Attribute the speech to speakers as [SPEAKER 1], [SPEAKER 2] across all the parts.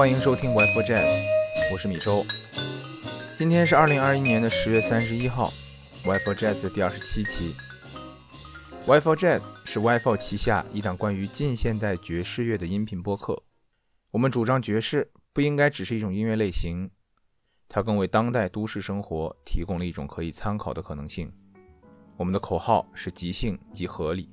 [SPEAKER 1] 欢迎收听 w i f o Jazz，我是米周。今天是二零二一年的十月三十一号 w i f o Jazz 第二十七期。w i f o Jazz 是 w i f o 旗下一档关于近现代爵士乐的音频播客。我们主张爵士不应该只是一种音乐类型，它更为当代都市生活提供了一种可以参考的可能性。我们的口号是即兴即合理。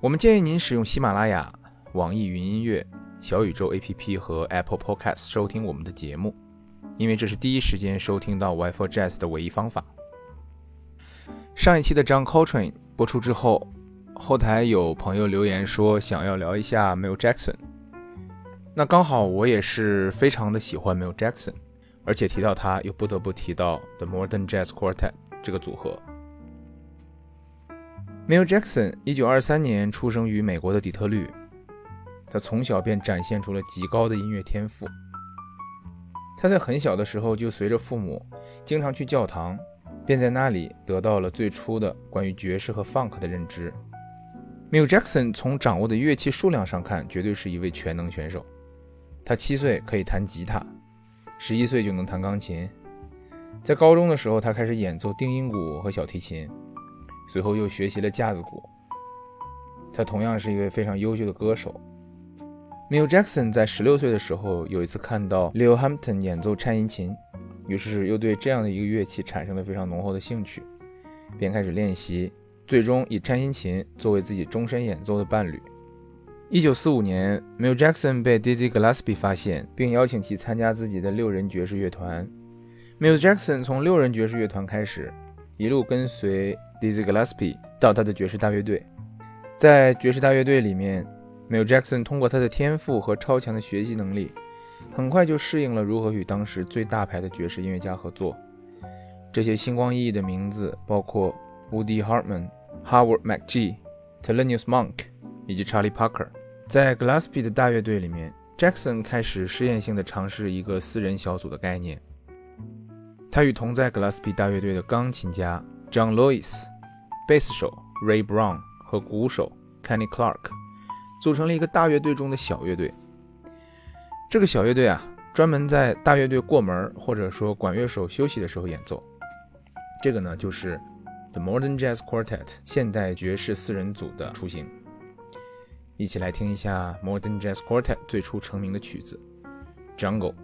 [SPEAKER 1] 我们建议您使用喜马拉雅、网易云音乐、小宇宙 APP 和 Apple Podcast 收听我们的节目，因为这是第一时间收听到 Wi-Fi Jazz 的唯一方法。上一期的 John Coltrane 播出之后，后台有朋友留言说想要聊一下 Mel Jackson。那刚好我也是非常的喜欢 Mel Jackson，而且提到他又不得不提到 The Modern Jazz Quartet 这个组合。Mel Jackson 一九二三年出生于美国的底特律，他从小便展现出了极高的音乐天赋。他在很小的时候就随着父母经常去教堂，便在那里得到了最初的关于爵士和 funk 的认知。m i l Jackson 从掌握的乐器数量上看，绝对是一位全能选手。他七岁可以弹吉他，十一岁就能弹钢琴。在高中的时候，他开始演奏定音鼓和小提琴。随后又学习了架子鼓。他同样是一位非常优秀的歌手。Mill Jackson 在十六岁的时候，有一次看到 Leo Hampton 演奏颤音琴，于是又对这样的一个乐器产生了非常浓厚的兴趣，便开始练习，最终以颤音琴作为自己终身演奏的伴侣。一九四五年，Mill Jackson 被 Dizzy Gillespie 发现，并邀请其参加自己的六人爵士乐团。Mill Jackson 从六人爵士乐团开始，一路跟随。Dizzy Gillespie 到他的爵士大乐队，在爵士大乐队里面，Mel Jackson 通过他的天赋和超强的学习能力，很快就适应了如何与当时最大牌的爵士音乐家合作。这些星光熠熠的名字包括 Woody Hartman、Howard McGee、t e l o n i u s Monk 以及 Charlie Parker。在 Glaspy 的大乐队里面，Jackson 开始试验性的尝试一个四人小组的概念。他与同在 Glaspy 大乐队的钢琴家 John Lewis。贝斯手 Ray Brown 和鼓手 Kenny Clark 组成了一个大乐队中的小乐队。这个小乐队啊，专门在大乐队过门或者说管乐手休息的时候演奏。这个呢，就是 The Modern Jazz Quartet 现代爵士四人组的雏形。一起来听一下 Modern Jazz Quartet 最初成名的曲子《Jungle》。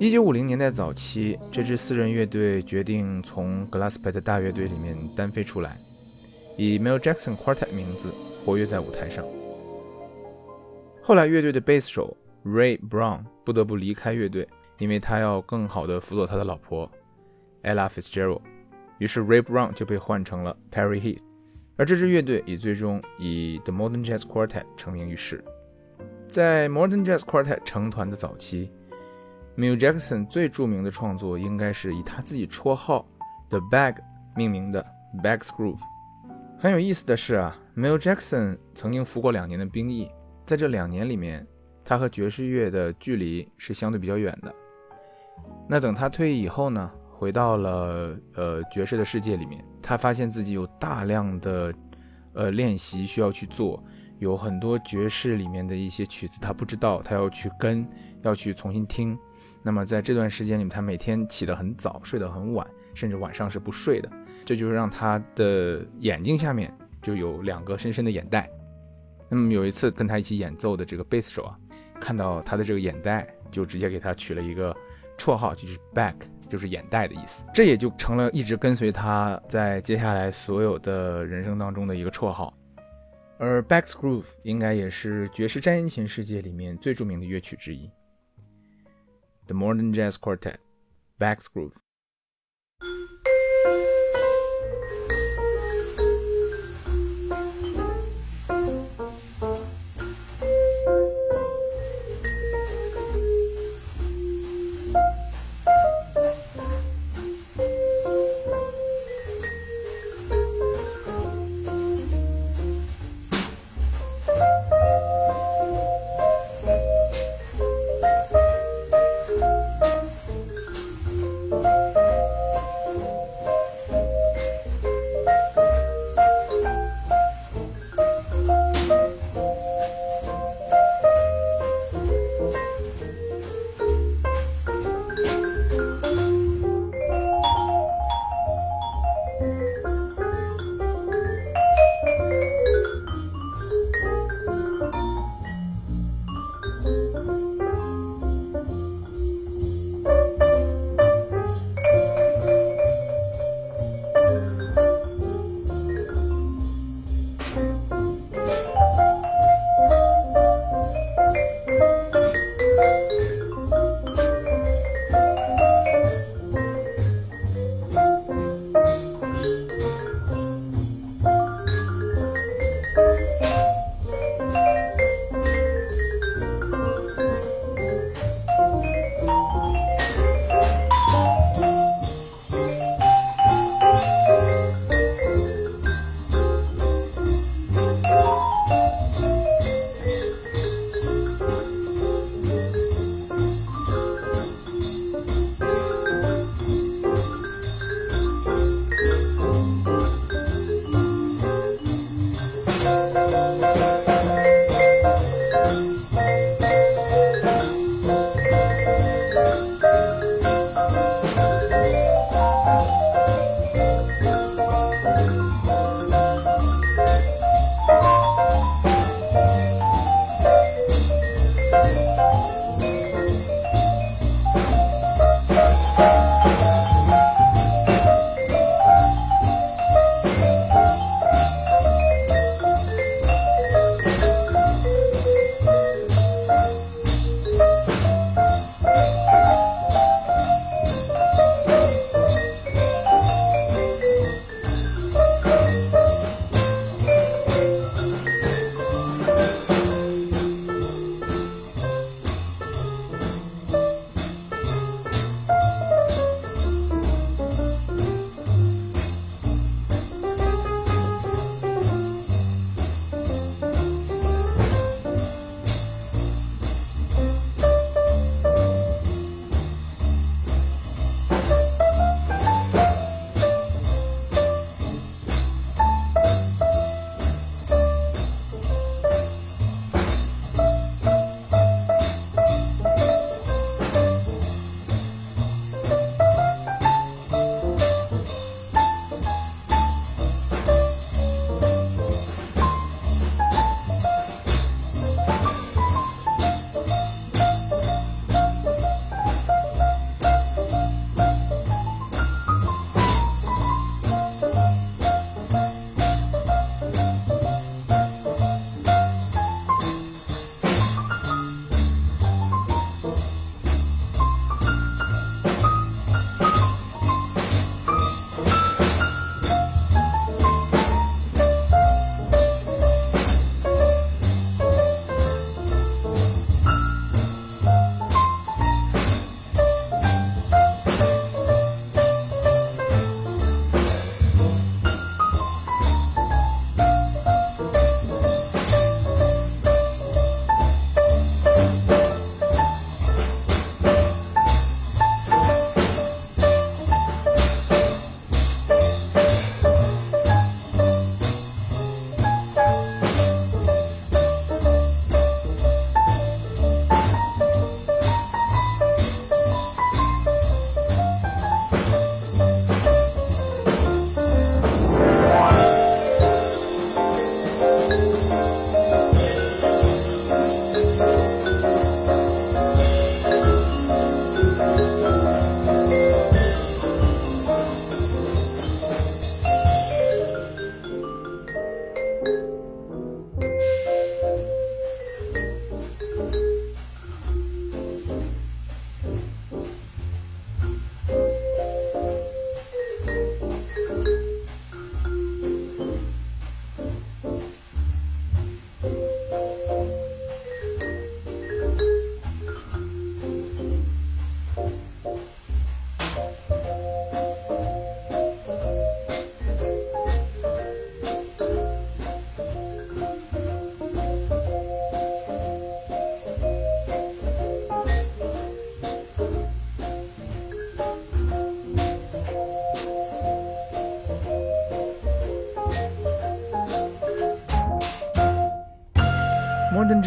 [SPEAKER 1] 一九五零年代早期，这支四人乐队决定从 Glasspet 大乐队里面单飞出来，以 Mel Jackson Quartet 名字活跃在舞台上。后来，乐队的贝斯手 Ray Brown 不得不离开乐队，因为他要更好的辅佐他的老婆 Ella Fitzgerald。于是 Ray Brown 就被换成了 Perry Heath，而这支乐队也最终以 The Modern Jazz Quartet 成名于世。在 Modern Jazz Quartet 成团的早期。Mill Jackson 最著名的创作应该是以他自己绰号 The Bag 命名的 Bag's Groove。很有意思的是啊，Mill Jackson 曾经服过两年的兵役，在这两年里面，他和爵士乐的距离是相对比较远的。那等他退役以后呢，回到了呃爵士的世界里面，他发现自己有大量的呃练习需要去做，有很多爵士里面的一些曲子他不知道，他要去跟，要去重新听。那么在这段时间里面，他每天起得很早，睡得很晚，甚至晚上是不睡的。这就是让他的眼睛下面就有两个深深的眼袋。那么有一次跟他一起演奏的这个贝斯手啊，看到他的这个眼袋，就直接给他取了一个绰号，就是 back，就是眼袋的意思。这也就成了一直跟随他在接下来所有的人生当中的一个绰号。而 back's groove 应该也是爵士战音琴世界里面最著名的乐曲之一。the Modern Jazz Quartet, Back's Groove.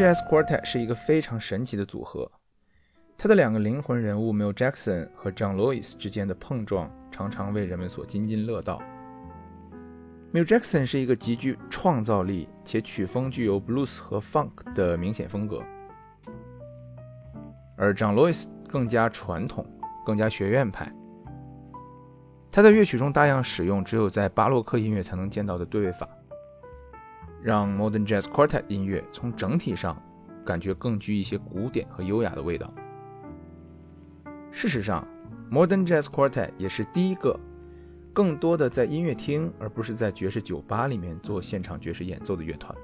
[SPEAKER 1] Jazz Quartet 是一个非常神奇的组合，它的两个灵魂人物 Mel Jackson 和 John Lewis 之间的碰撞，常常为人们所津津乐道。Mel Jackson 是一个极具创造力且曲风具有 blues 和 funk 的明显风格，而 John Lewis 更加传统，更加学院派。他在乐曲中大量使用只有在巴洛克音乐才能见到的对位法。让 Modern Jazz Quartet 音乐从整体上感觉更具一些古典和优雅的味道。事实上，Modern Jazz Quartet 也是第一个更多的在音乐厅而不是在爵士酒吧里面做现场爵士演奏的乐团。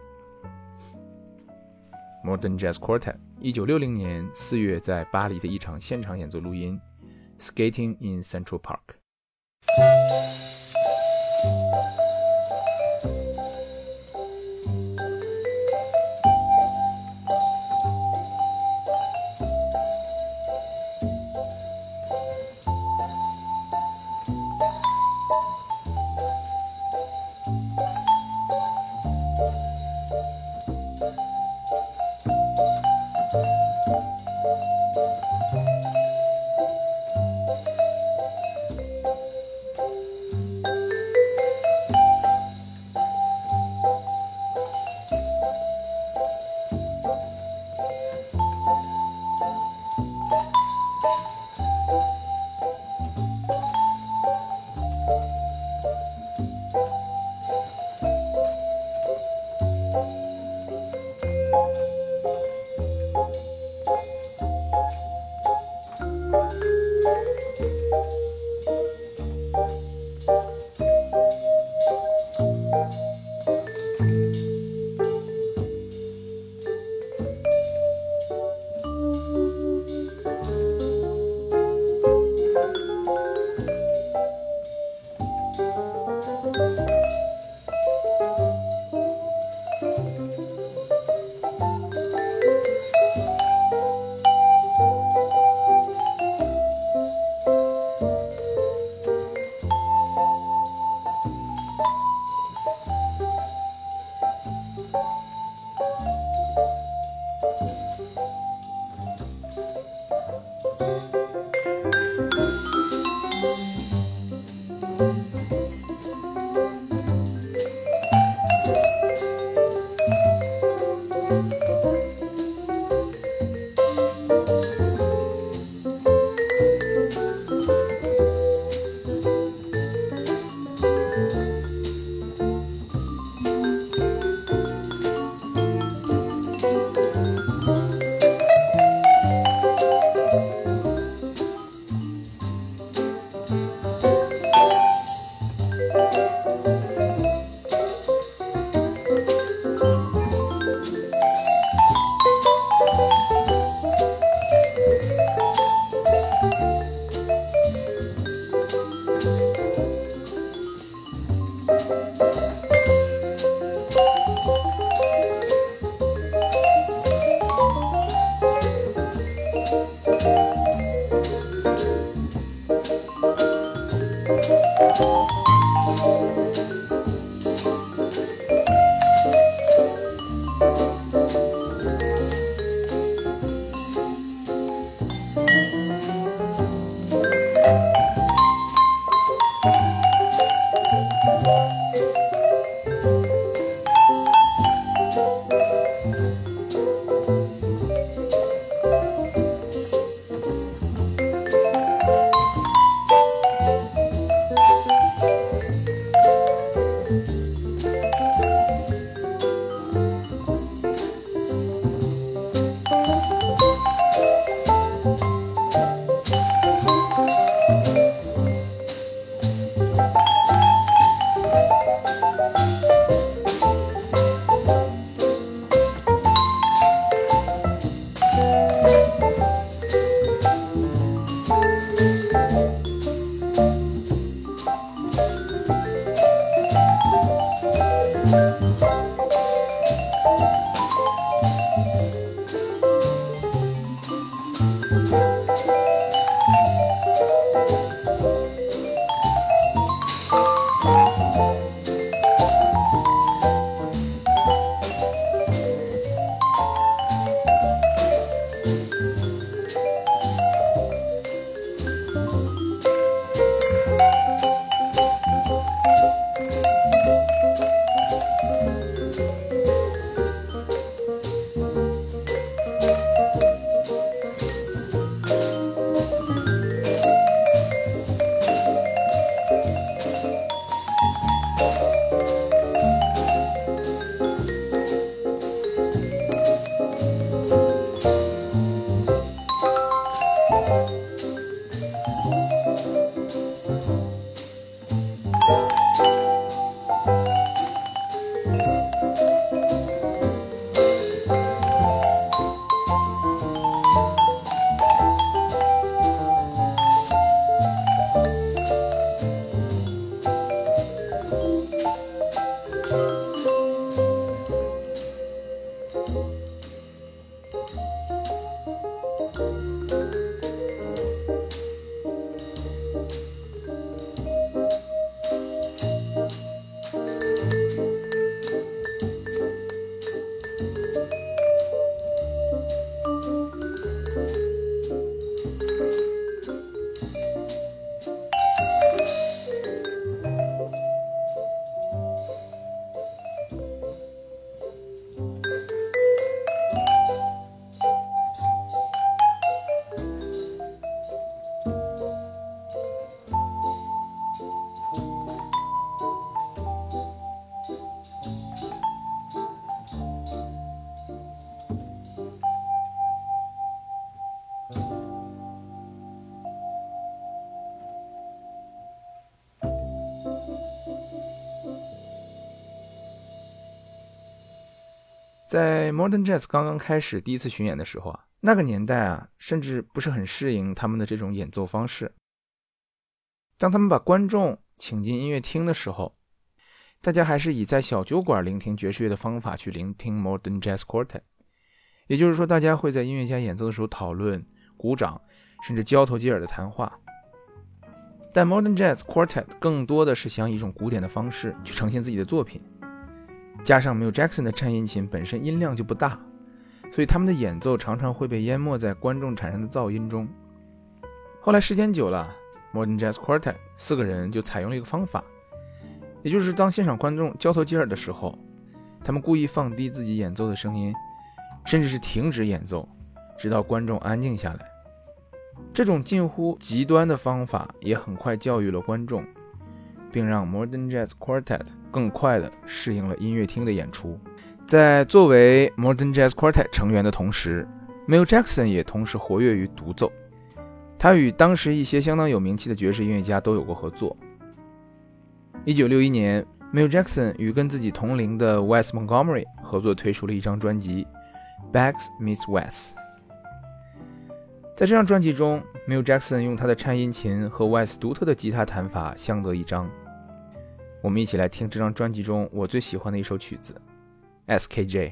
[SPEAKER 1] Modern Jazz Quartet 一九六零年四月在巴黎的一场现场演奏录音，Skating in Central Park。在 Modern Jazz 刚刚开始第一次巡演的时候啊，那个年代啊，甚至不是很适应他们的这种演奏方式。当他们把观众请进音乐厅的时候，大家还是以在小酒馆聆听爵士乐的方法去聆听 Modern Jazz Quartet。也就是说，大家会在音乐家演奏的时候讨论、鼓掌，甚至交头接耳的谈话。但 Modern Jazz Quartet 更多的是想以一种古典的方式去呈现自己的作品。加上没有 Jackson 的颤音琴本身音量就不大，所以他们的演奏常常会被淹没在观众产生的噪音中。后来时间久了，Modern Jazz Quartet 四个人就采用了一个方法，也就是当现场观众交头接耳的时候，他们故意放低自己演奏的声音，甚至是停止演奏，直到观众安静下来。这种近乎极端的方法也很快教育了观众。并让 Modern Jazz Quartet 更快地适应了音乐厅的演出。在作为 Modern Jazz Quartet 成员的同时，Mill Jackson 也同时活跃于独奏。他与当时一些相当有名气的爵士音乐家都有过合作。1961年，Mill Jackson 与跟自己同龄的 Wes Montgomery 合作推出了一张专辑《Bags Meets Wes》。在这张专辑中，Mill Jackson 用他的颤音琴和 Wes 独特的吉他弹法相得益彰。我们一起来听这张专辑中我最喜欢的一首曲子《SKJ》。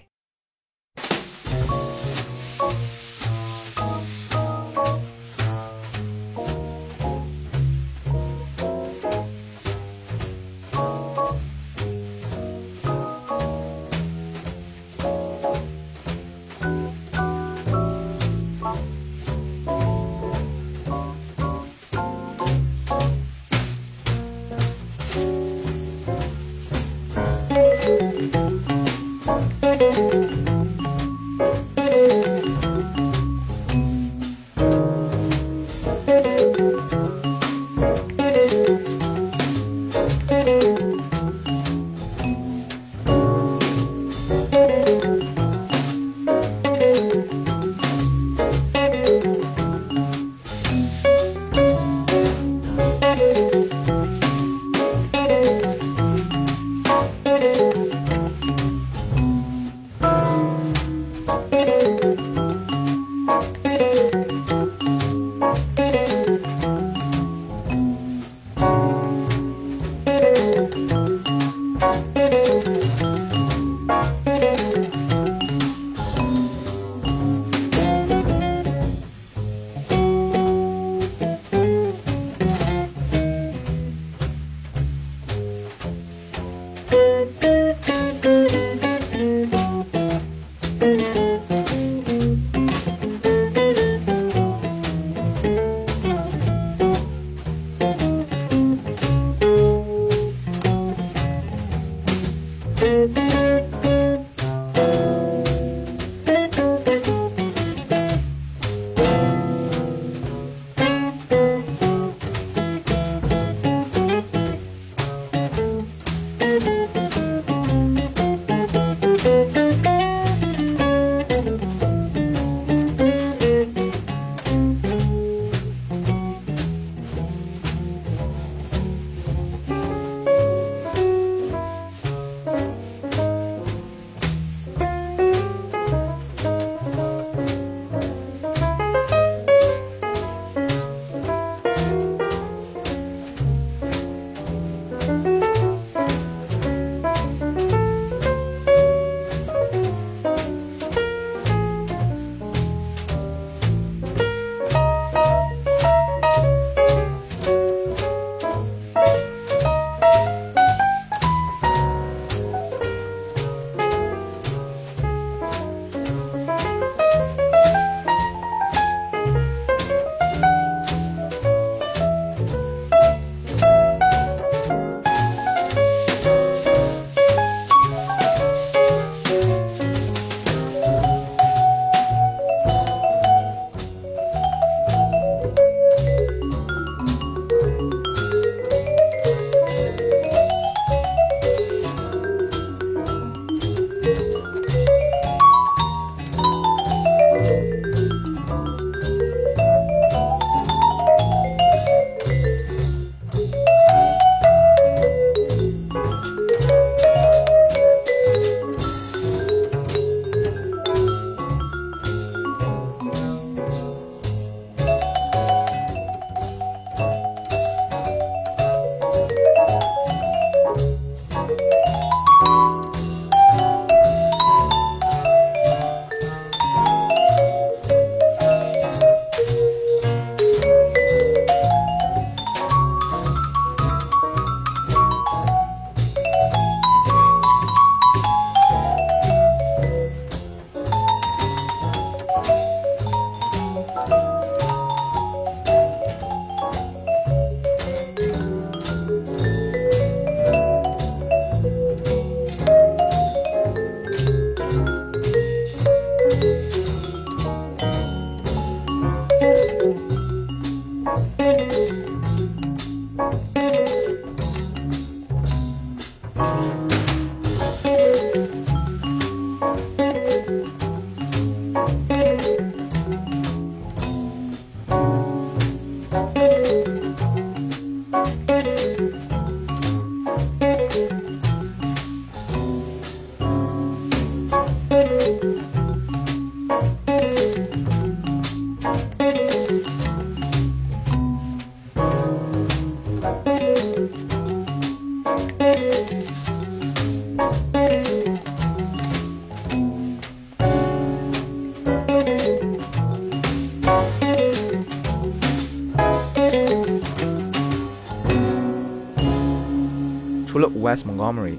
[SPEAKER 1] Wes Montgomery。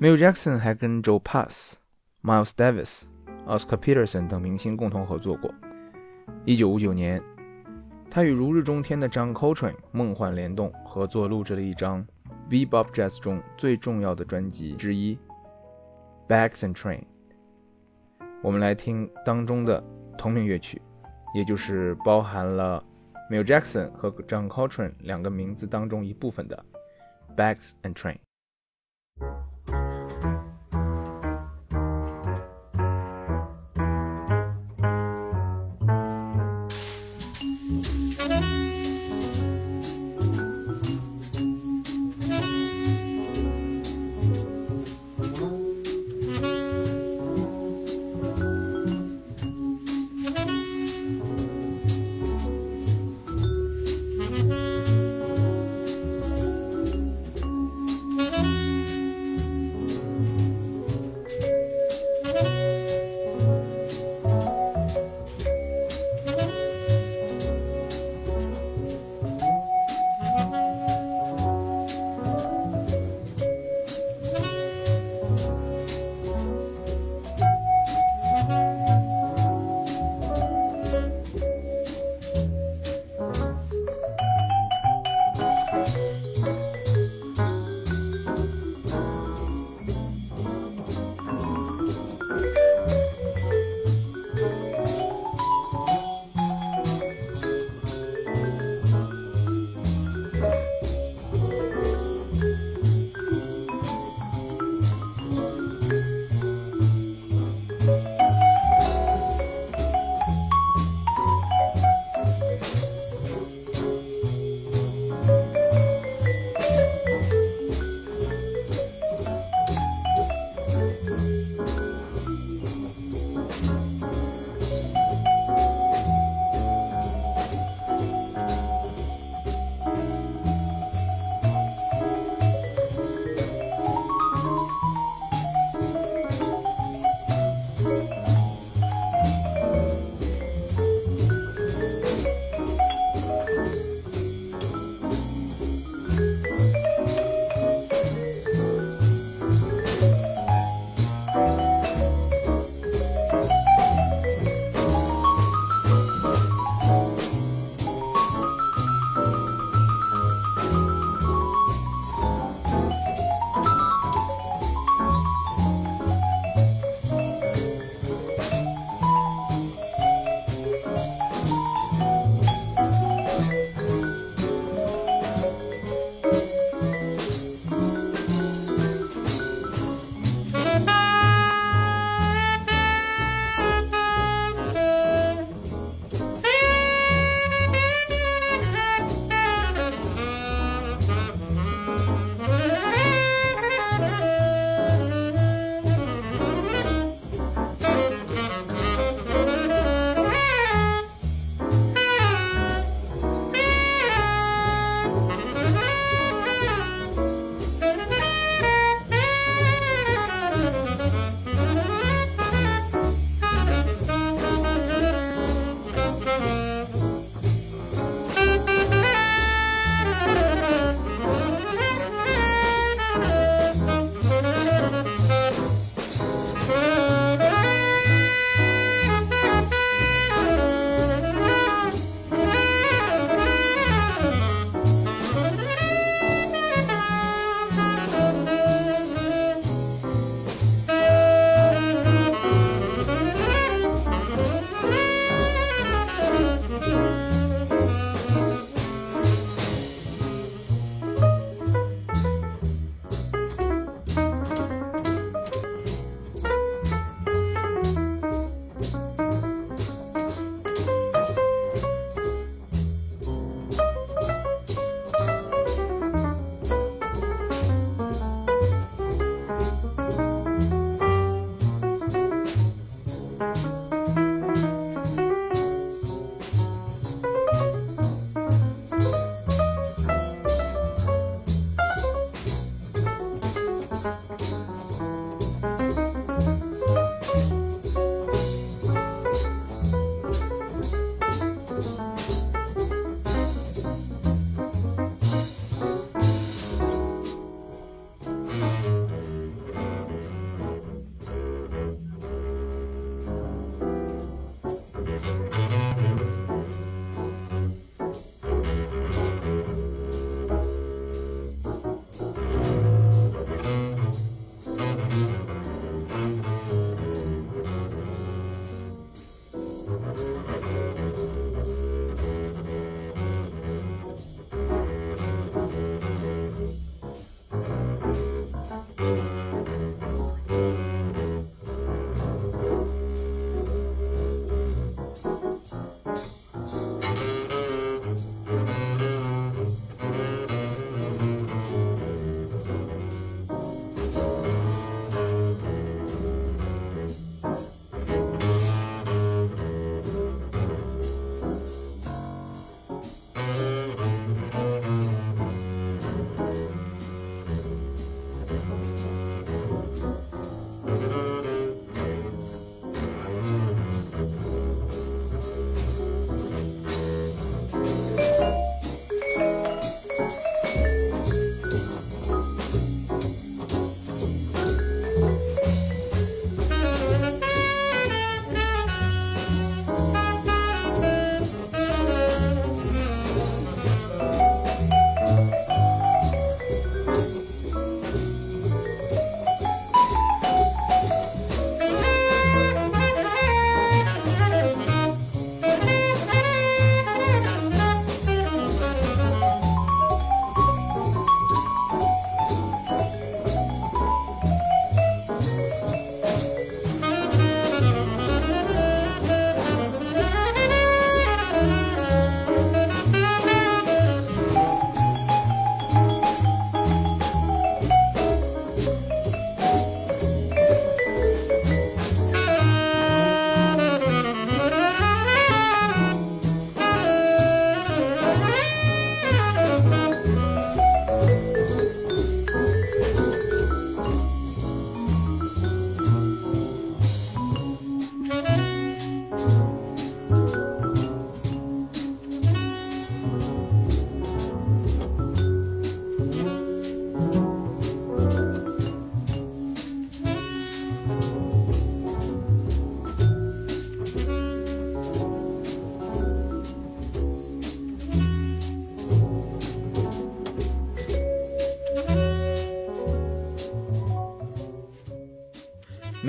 [SPEAKER 1] Mile Jackson 还跟 Joe Pass、Miles Davis、Oscar Peterson 等明星共同合作过。1959年，他与如日中天的 John Coltrane 梦幻联动合作录制了一张 Bebop Jazz 中最重要的专辑之一《Bags and Train》。我们来听当中的同名乐曲，也就是包含了 Mile Jackson 和 John Coltrane 两个名字当中一部分的《Bags and Train》。Thank you.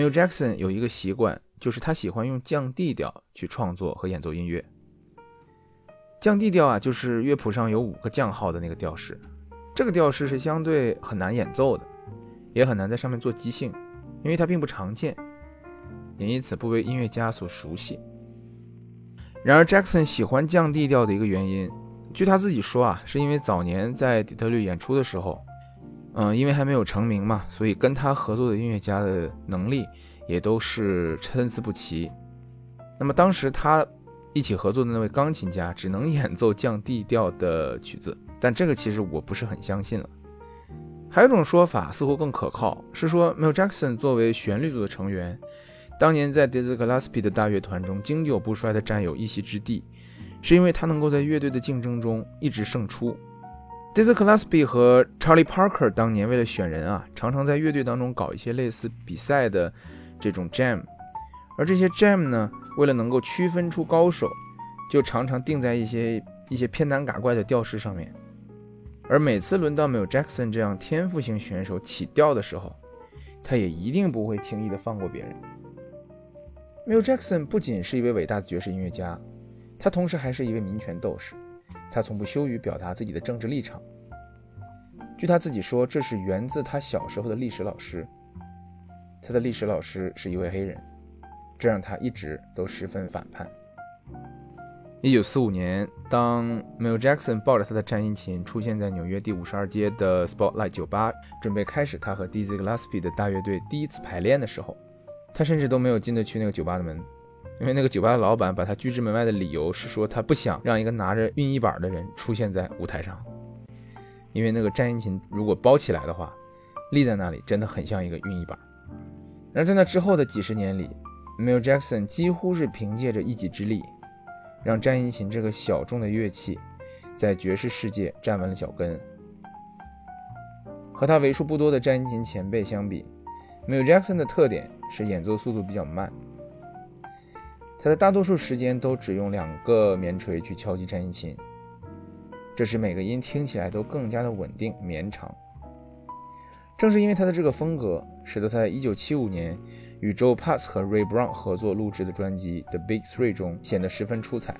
[SPEAKER 1] New Jackson 有一个习惯，就是他喜欢用降 D 调去创作和演奏音乐。降 D 调啊，就是乐谱上有五个降号的那个调式，这个调式是相对很难演奏的，也很难在上面做即兴，因为它并不常见，也因此不为音乐家所熟悉。然而，Jackson 喜欢降 D 调的一个原因，据他自己说啊，是因为早年在底特律演出的时候，嗯，因为还没有成名嘛，所以跟他合作的音乐家的能力也都是参差不齐。那么当时他一起合作的那位钢琴家只能演奏降 D 调的曲子，但这个其实我不是很相信了。还有一种说法似乎更可靠，是说 Mel Jackson 作为旋律组的成员。当年在 Dizzy Gillespie 的大乐团中经久不衰地占有一席之地，是因为他能够在乐队的竞争中一直胜出。Dizzy Gillespie 和 Charlie Parker 当年为了选人啊，常常在乐队当中搞一些类似比赛的这种 jam，而这些 jam 呢，为了能够区分出高手，就常常定在一些一些偏难嘎怪的调式上面。而每次轮到没有 Jackson 这样天赋型选手起调的时候，他也一定不会轻易的放过别人。Michael Jackson 不仅是一位伟大的爵士音乐家，他同时还是一位民权斗士。他从不羞于表达自己的政治立场。据他自己说，这是源自他小时候的历史老师。他的历史老师是一位黑人，这让他一直都十分反叛。一九四五年，当 Mel Jackson 抱着他的战音琴出现在纽约第五十二街的 Spotlight 酒吧，准备开始他和 Dizzy Gillespie 的大乐队第一次排练的时候。他甚至都没有进得去那个酒吧的门，因为那个酒吧的老板把他拒之门外的理由是说他不想让一个拿着运一板的人出现在舞台上，因为那个战音琴如果包起来的话，立在那里真的很像一个运一板。而在那之后的几十年里，Mel Jackson 几乎是凭借着一己之力，让战音琴这个小众的乐器在爵士世界站稳了脚跟。和他为数不多的战音琴前辈相比，Michael Jackson 的特点。是演奏速度比较慢，他在大多数时间都只用两个棉锤去敲击战音琴，这使每个音听起来都更加的稳定绵长。正是因为他的这个风格，使得他在1975年与 Joe Pass 和 Ray Brown 合作录制的专辑《The Big Three》中显得十分出彩。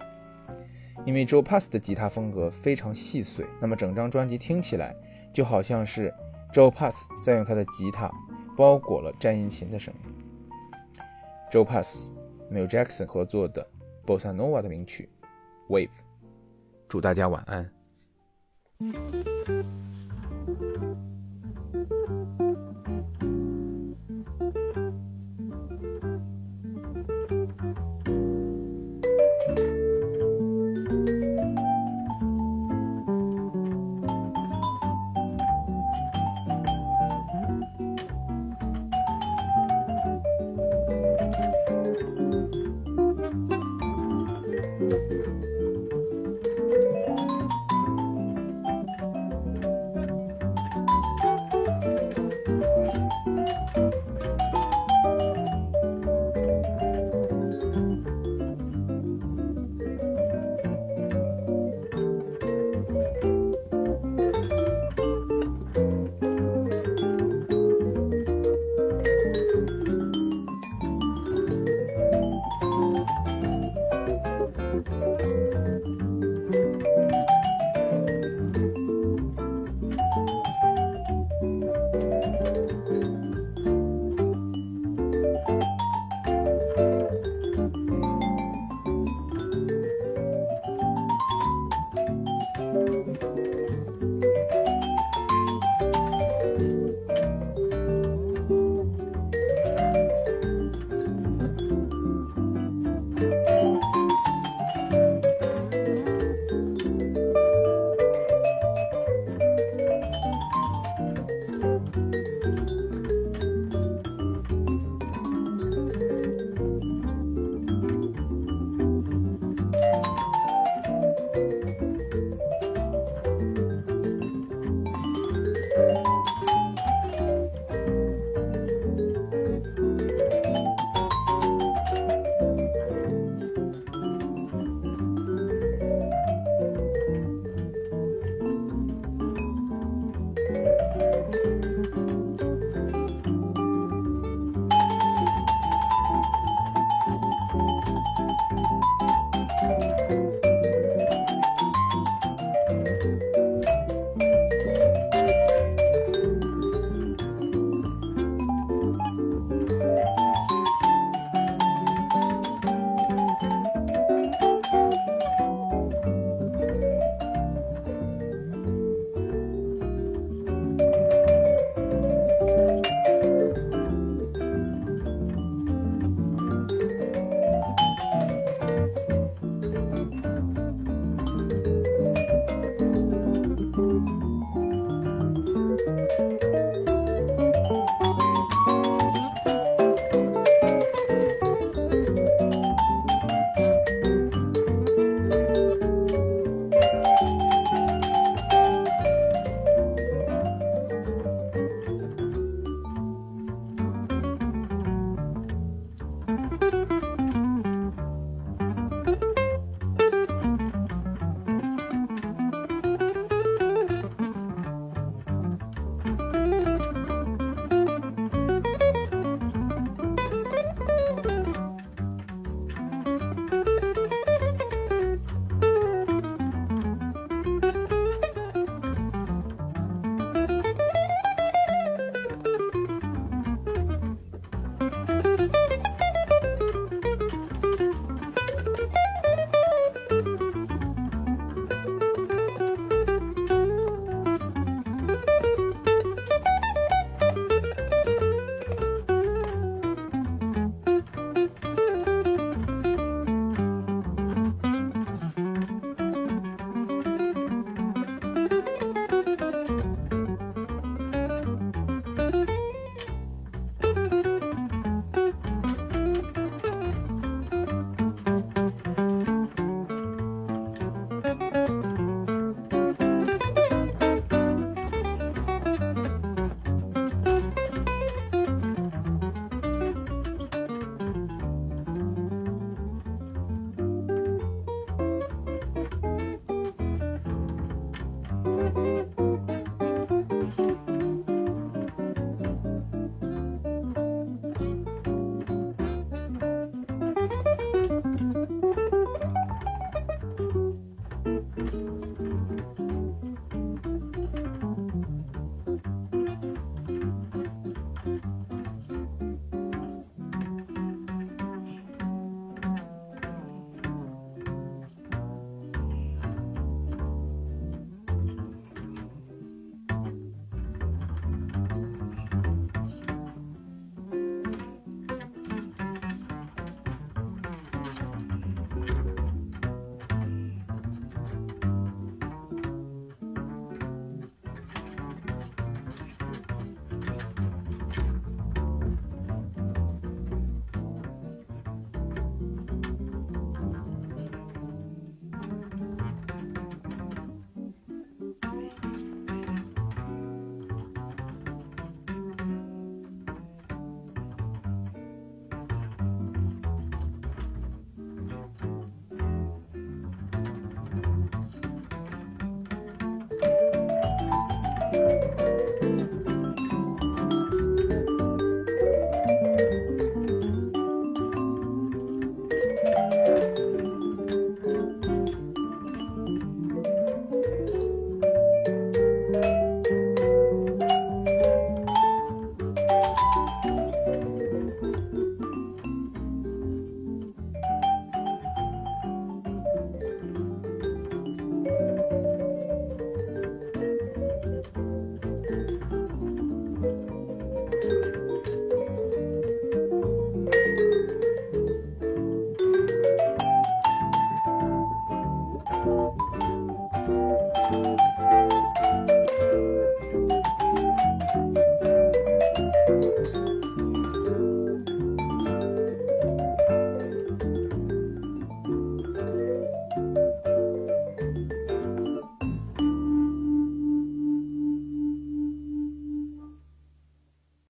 [SPEAKER 1] 因为 Joe Pass 的吉他风格非常细碎，那么整张专辑听起来就好像是 Joe Pass 在用他的吉他包裹了战音琴的声音。Joe Pass、m i l Jackson 合作的 Bossa Nova 的名曲《Wave》，祝大家晚安。